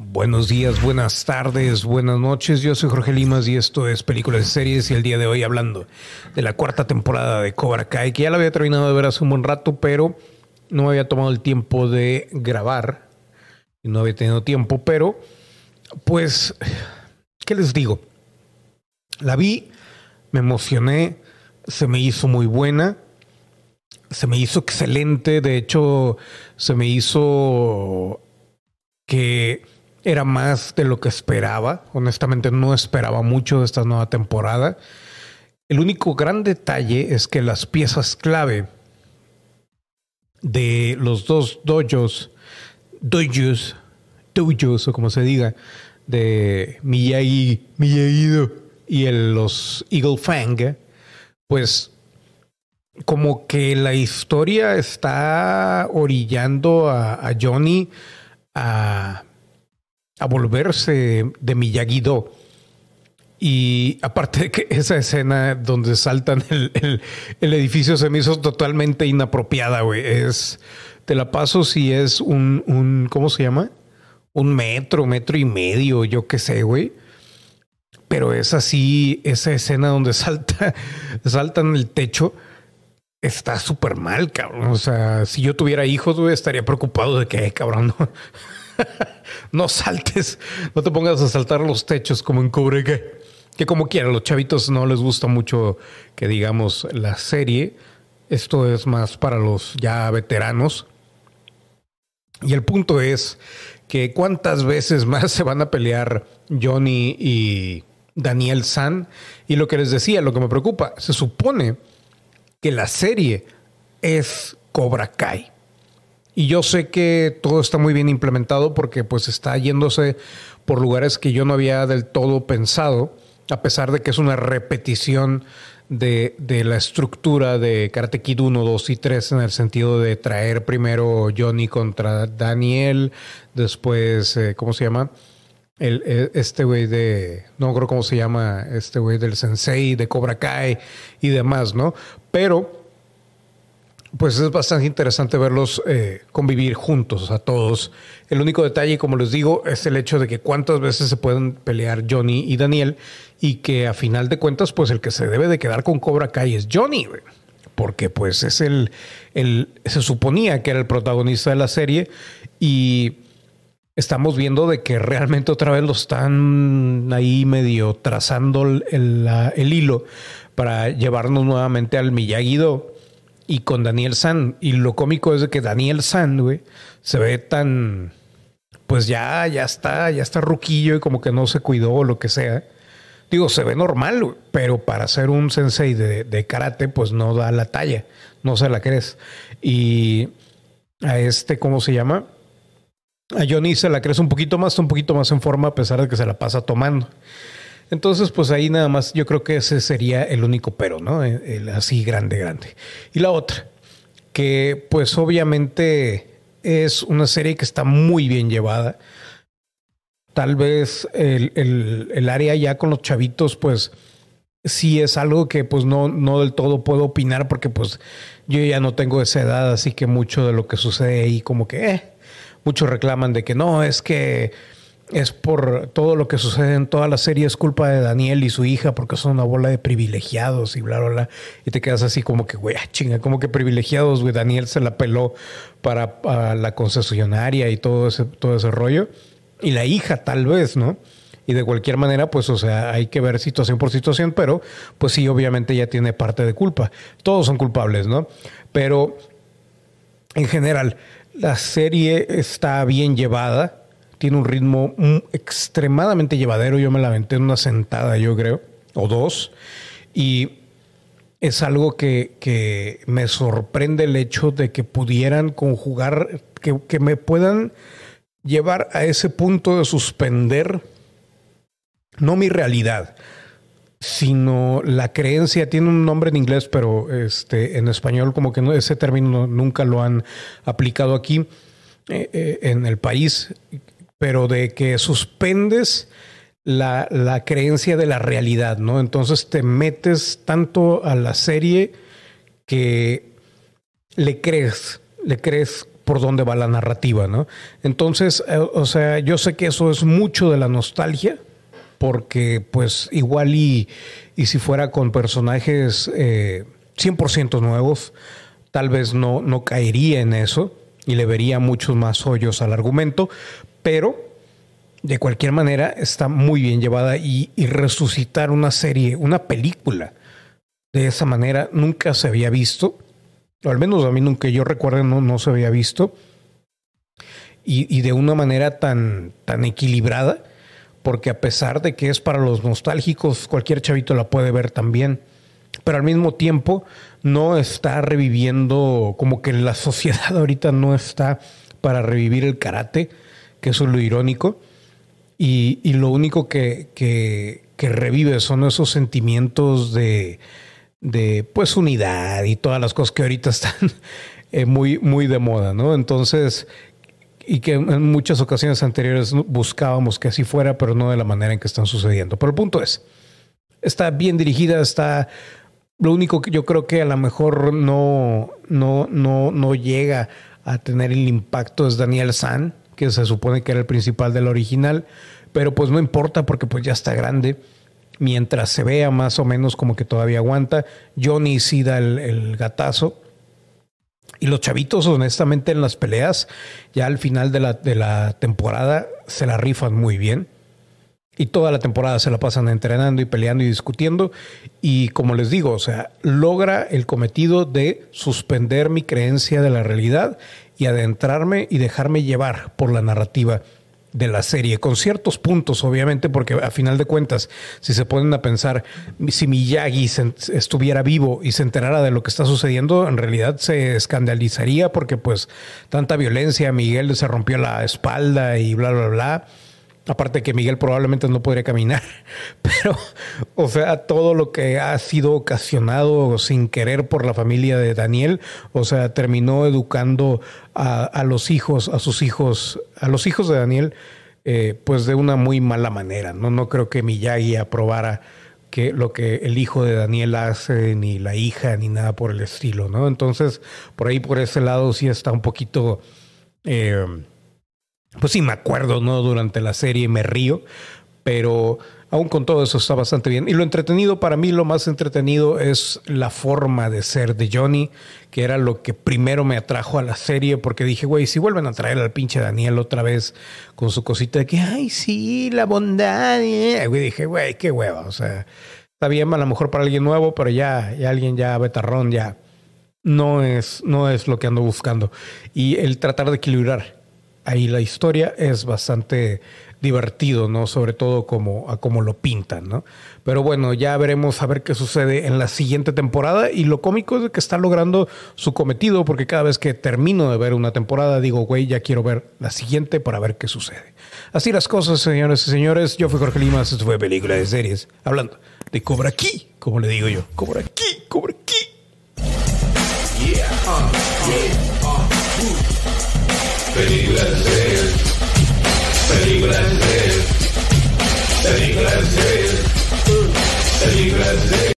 Buenos días, buenas tardes, buenas noches. Yo soy Jorge Limas y esto es Películas y Series y el día de hoy hablando de la cuarta temporada de Cobra Kai, que ya la había terminado de ver hace un buen rato, pero no había tomado el tiempo de grabar y no había tenido tiempo, pero pues, ¿qué les digo? La vi, me emocioné, se me hizo muy buena, se me hizo excelente, de hecho, se me hizo que era más de lo que esperaba. Honestamente no esperaba mucho de esta nueva temporada. El único gran detalle es que las piezas clave de los dos dojos, dojos, dojos o como se diga, de Miyagi, Miyagi y el, los Eagle Fang, pues como que la historia está orillando a Johnny a a volverse de Miyagi-Do. Y aparte de que esa escena donde saltan el, edificio se me hizo totalmente inapropiada, güey. Es, te la paso si es un, un, ¿cómo se llama? Un metro, metro y medio, yo qué sé, güey. Pero es así, esa escena donde salta, saltan el techo, está súper mal, cabrón. O sea, si yo tuviera hijos, güey, estaría preocupado de que, cabrón, no no saltes, no te pongas a saltar los techos como en Cobra que, que como quiera, los chavitos no les gusta mucho que digamos la serie. Esto es más para los ya veteranos. Y el punto es que cuántas veces más se van a pelear Johnny y Daniel San. Y lo que les decía, lo que me preocupa, se supone que la serie es Cobra Kai. Y yo sé que todo está muy bien implementado porque pues está yéndose por lugares que yo no había del todo pensado, a pesar de que es una repetición de, la estructura de Karate Kid 1, 2 y 3 en el sentido de traer primero Johnny contra Daniel, después, eh, ¿cómo se llama? El, e, este güey de, no creo cómo se llama, este güey del Sensei, de Cobra Kai y demás, ¿no? Pero pues es bastante interesante verlos eh, convivir juntos a todos. El único detalle, como les digo, es el hecho de que cuántas veces se pueden pelear Johnny y Daniel y que a final de cuentas, pues el que se debe de quedar con Cobra Kai es Johnny, porque pues es el, el, se suponía que era el protagonista de la serie y estamos viendo de que realmente otra vez lo están ahí medio trazando el, el hilo para llevarnos nuevamente al Miyagi-Do y con Daniel San. Y lo cómico es de que Daniel San, güey, se ve tan. Pues ya, ya está, ya está ruquillo y como que no se cuidó o lo que sea. Digo, se ve normal, pero para ser un sensei de, karate, pues no da la talla, no se la crees. Y a este, ¿cómo se llama? A Johnny se la crees un poquito más, un poquito más en forma, a pesar de que se la pasa tomando. Entonces, pues ahí nada más yo creo que ese sería el único pero, ¿no? El, así grande, grande. Y la otra, que pues obviamente es una serie que está muy bien llevada. Tal vez el, área ya con los chavitos, pues sí es algo que pues no, no del todo puedo opinar porque pues yo ya no tengo esa edad, así que mucho de lo que sucede ahí como que, eh, muchos reclaman de que no, es que es por todo lo que sucede en toda la serie, es culpa de Daniel y su hija, porque son una bola de privilegiados y bla, bla, bla. Y te quedas así como que, güey, ah, chinga, como que privilegiados, güey. Daniel se la peló para, la concesionaria y todo ese, todo ese rollo. Y la hija, tal vez, ¿no? Y de cualquier manera, pues, o sea, hay que ver situación por situación, pero pues sí, obviamente ya tiene parte de culpa. Todos son culpables, ¿no? Pero en general, la serie está bien llevada tiene un ritmo extremadamente llevadero. Yo me la aventé en una sentada, yo creo, o dos. Y es algo que, me sorprende el hecho de que pudieran conjugar, que, que, me puedan llevar a ese punto de suspender no mi realidad, sino la creencia. Tiene un nombre en inglés, pero este, en español como que no, ese término nunca lo han aplicado aquí eh, eh, en el país pero de que suspendes la, creencia de la realidad, ¿no? Entonces te metes tanto a la serie que le crees, le crees por dónde va la narrativa, ¿no? Entonces, eh, o sea, yo sé que eso es mucho de la nostalgia, porque pues igual y, y si fuera con personajes eh, 100% nuevos, tal vez no, no caería en eso y le vería muchos más hoyos al argumento, pero de cualquier manera está muy bien llevada y, resucitar una serie, una película de esa manera nunca se había visto, o al menos a mí nunca yo recuerdo no, no se había visto, y, y, de una manera tan, tan equilibrada, porque a pesar de que es para los nostálgicos, cualquier chavito la puede ver también, pero al mismo tiempo no está reviviendo, como que la sociedad ahorita no está para revivir el karate, que eso es lo irónico, y, y lo único que, que, que revive son esos sentimientos de de pues unidad y todas las cosas que ahorita están eh, muy, muy de moda, ¿no? Entonces, y que en muchas ocasiones anteriores buscábamos que así fuera, pero no de la manera en que están sucediendo. Pero el punto es, está bien dirigida, está... Lo único que yo creo que a lo mejor no, no, no, no llega a tener el impacto es Daniel San, que se supone que era el principal del original, pero pues no importa porque pues ya está grande mientras se vea más o menos como que todavía aguanta. Johnny sí da el, gatazo. Y los chavitos, honestamente, en las peleas, ya al final de la, de la temporada, se la rifan muy bien. Y toda la temporada se la pasan entrenando y peleando y discutiendo. Y como les digo, o sea, logra el cometido de suspender mi creencia de la realidad y adentrarme y dejarme llevar por la narrativa de la serie, con ciertos puntos, obviamente, porque a final de cuentas, si se ponen a pensar, si Miyagi se, estuviera vivo y se enterara de lo que está sucediendo, en realidad se escandalizaría porque pues tanta violencia, Miguel se rompió la espalda y bla, bla, bla. Aparte que Miguel probablemente no podría caminar, pero, o sea, todo lo que ha sido ocasionado sin querer por la familia de Daniel, o sea, terminó educando a, los hijos, a sus hijos, a los hijos de Daniel, eh, pues de una muy mala manera. No, no creo que Miyagi aprobara que lo que el hijo de Daniel hace, ni la hija, ni nada por el estilo, ¿no? Entonces, por ahí, por ese lado, sí está un poquito. Eh, pues sí me acuerdo, ¿no? Durante la serie me río, pero aún con todo eso está bastante bien. Y lo entretenido, para mí lo más entretenido es la forma de ser de Johnny, que era lo que primero me atrajo a la serie, porque dije, güey, si vuelven a traer al pinche Daniel otra vez con su cosita de que, ay, sí, la bondad, eh". güey, dije, güey, qué hueva, o sea, está bien, a lo mejor para alguien nuevo, pero ya, ya alguien ya betarrón, ya no es, no es lo que ando buscando. Y el tratar de equilibrar ahí la historia es bastante divertido, ¿no? Sobre todo como, a como lo pintan, ¿no? Pero bueno, ya veremos a ver qué sucede en la siguiente temporada y lo cómico es que está logrando su cometido porque cada vez que termino de ver una temporada digo, güey, ya quiero ver la siguiente para ver qué sucede. Así las cosas, señores y señores. Yo fui Jorge Limas, esto fue Película de Series, hablando de Cobra aquí, como le digo yo. Cobra aquí, Cobra aquí. Yeah, uh, yeah, uh, Películas de series. Películas de series. Películas de series. Películas de